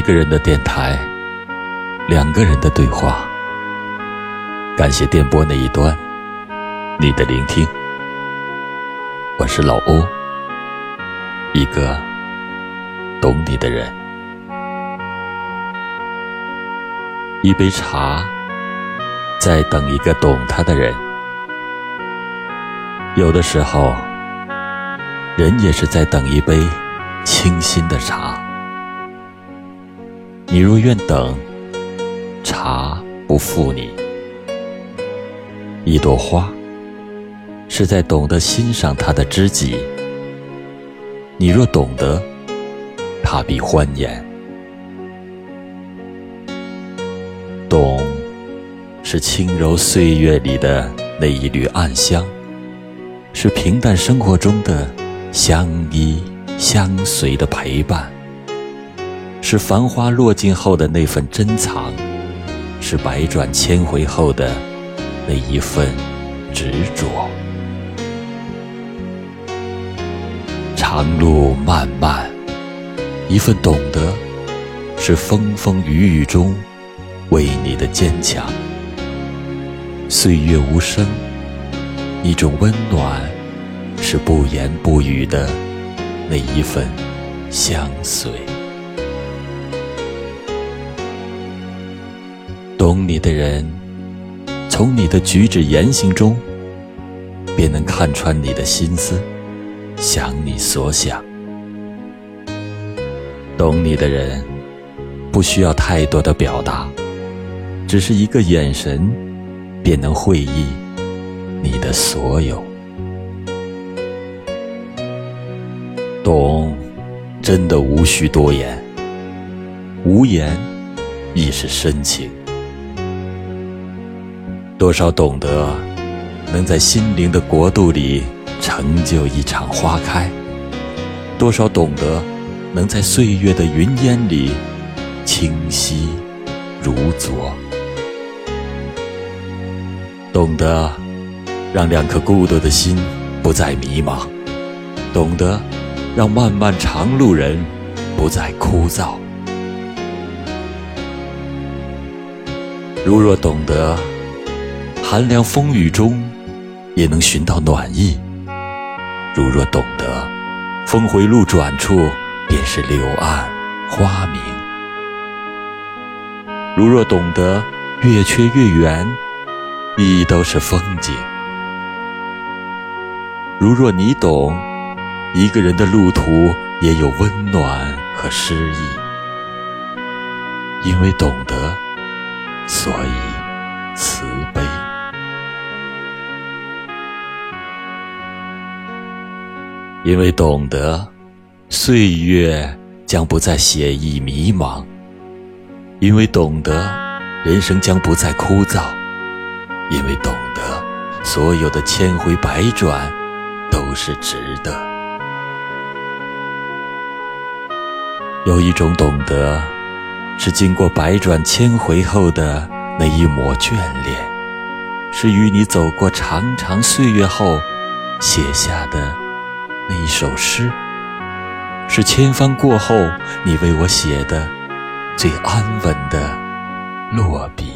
一个人的电台，两个人的对话。感谢电波那一端你的聆听，我是老欧，一个懂你的人。一杯茶，在等一个懂它的人。有的时候，人也是在等一杯清新的茶。你若愿等，茶不负你。一朵花，是在懂得欣赏它的知己。你若懂得，它必欢颜。懂，是轻柔岁月里的那一缕暗香，是平淡生活中的相依相随的陪伴。是繁花落尽后的那份珍藏，是百转千回后的那一份执着。长路漫漫，一份懂得，是风风雨雨中为你的坚强。岁月无声，一种温暖，是不言不语的那一份相随。懂你的人，从你的举止言行中，便能看穿你的心思，想你所想。懂你的人，不需要太多的表达，只是一个眼神，便能会意你的所有。懂，真的无需多言，无言亦是深情。多少懂得，能在心灵的国度里成就一场花开；多少懂得，能在岁月的云烟里清晰如昨。懂得，让两颗孤独的心不再迷茫；懂得，让漫漫长路人不再枯燥。如若懂得。寒凉风雨中，也能寻到暖意。如若懂得，峰回路转处便是柳暗花明。如若懂得，月缺月圆，亦都是风景。如若你懂，一个人的路途也有温暖和诗意。因为懂得，所以慈悲。因为懂得，岁月将不再写意迷茫；因为懂得，人生将不再枯燥；因为懂得，所有的千回百转都是值得。有一种懂得，是经过百转千回后的那一抹眷恋，是与你走过长长岁月后写下的。那一首诗，是千帆过后你为我写的最安稳的落笔。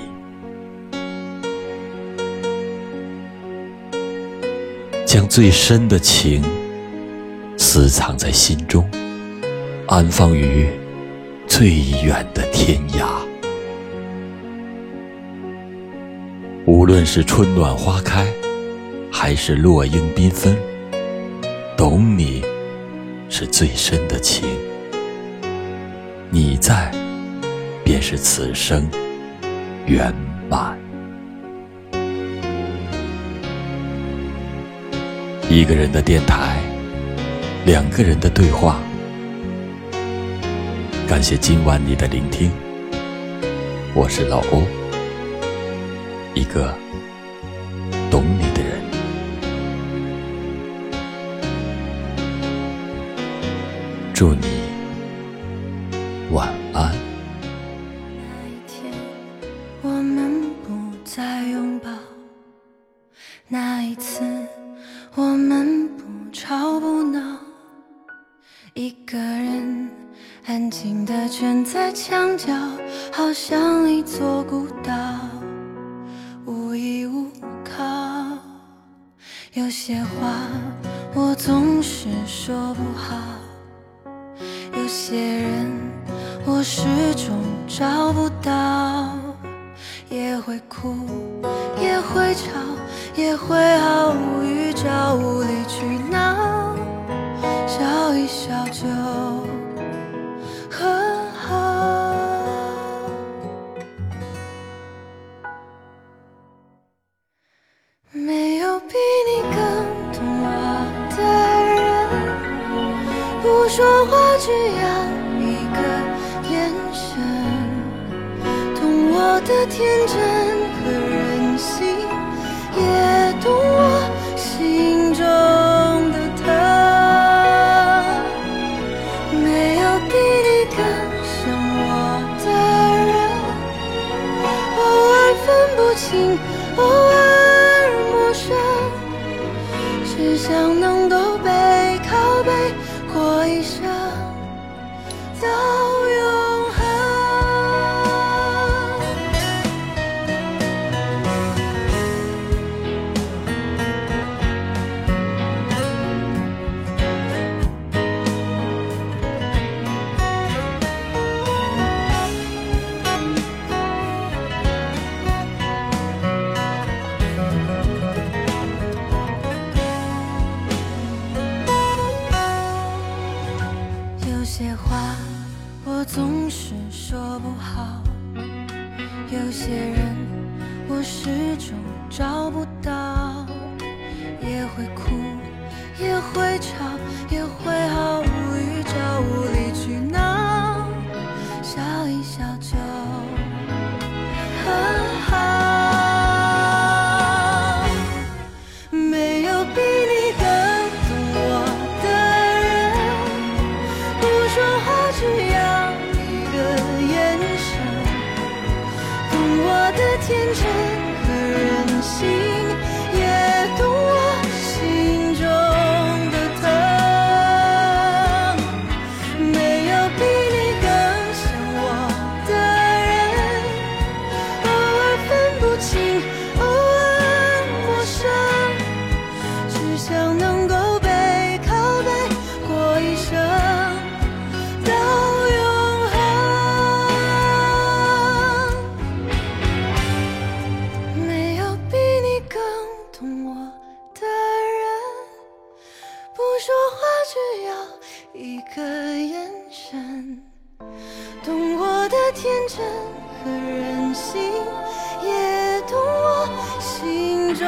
将最深的情私藏在心中，安放于最远的天涯。无论是春暖花开，还是落英缤纷。懂你，是最深的情。你在，便是此生圆满。一个人的电台，两个人的对话。感谢今晚你的聆听，我是老欧，一个懂你的人。祝你晚安。那一天，我们不再拥抱；那一次，我们不吵不闹，一个人安静。紧地圈在墙角，好像一座孤岛，无依无靠。有些话我总是说不好，些人我始终找不到，也会哭，也会吵，也会毫无预兆，无理取闹，笑一笑就很好。没有比的天真和任性，也懂我心中的疼。没有比你更像我的人，偶尔分不清，偶尔陌生，只想能够背靠背过一生，些人我始终找不到，也会哭，也会吵，也会毫无预兆，无理取闹，说话只要一个眼神，懂我的天真和任性，也懂我心中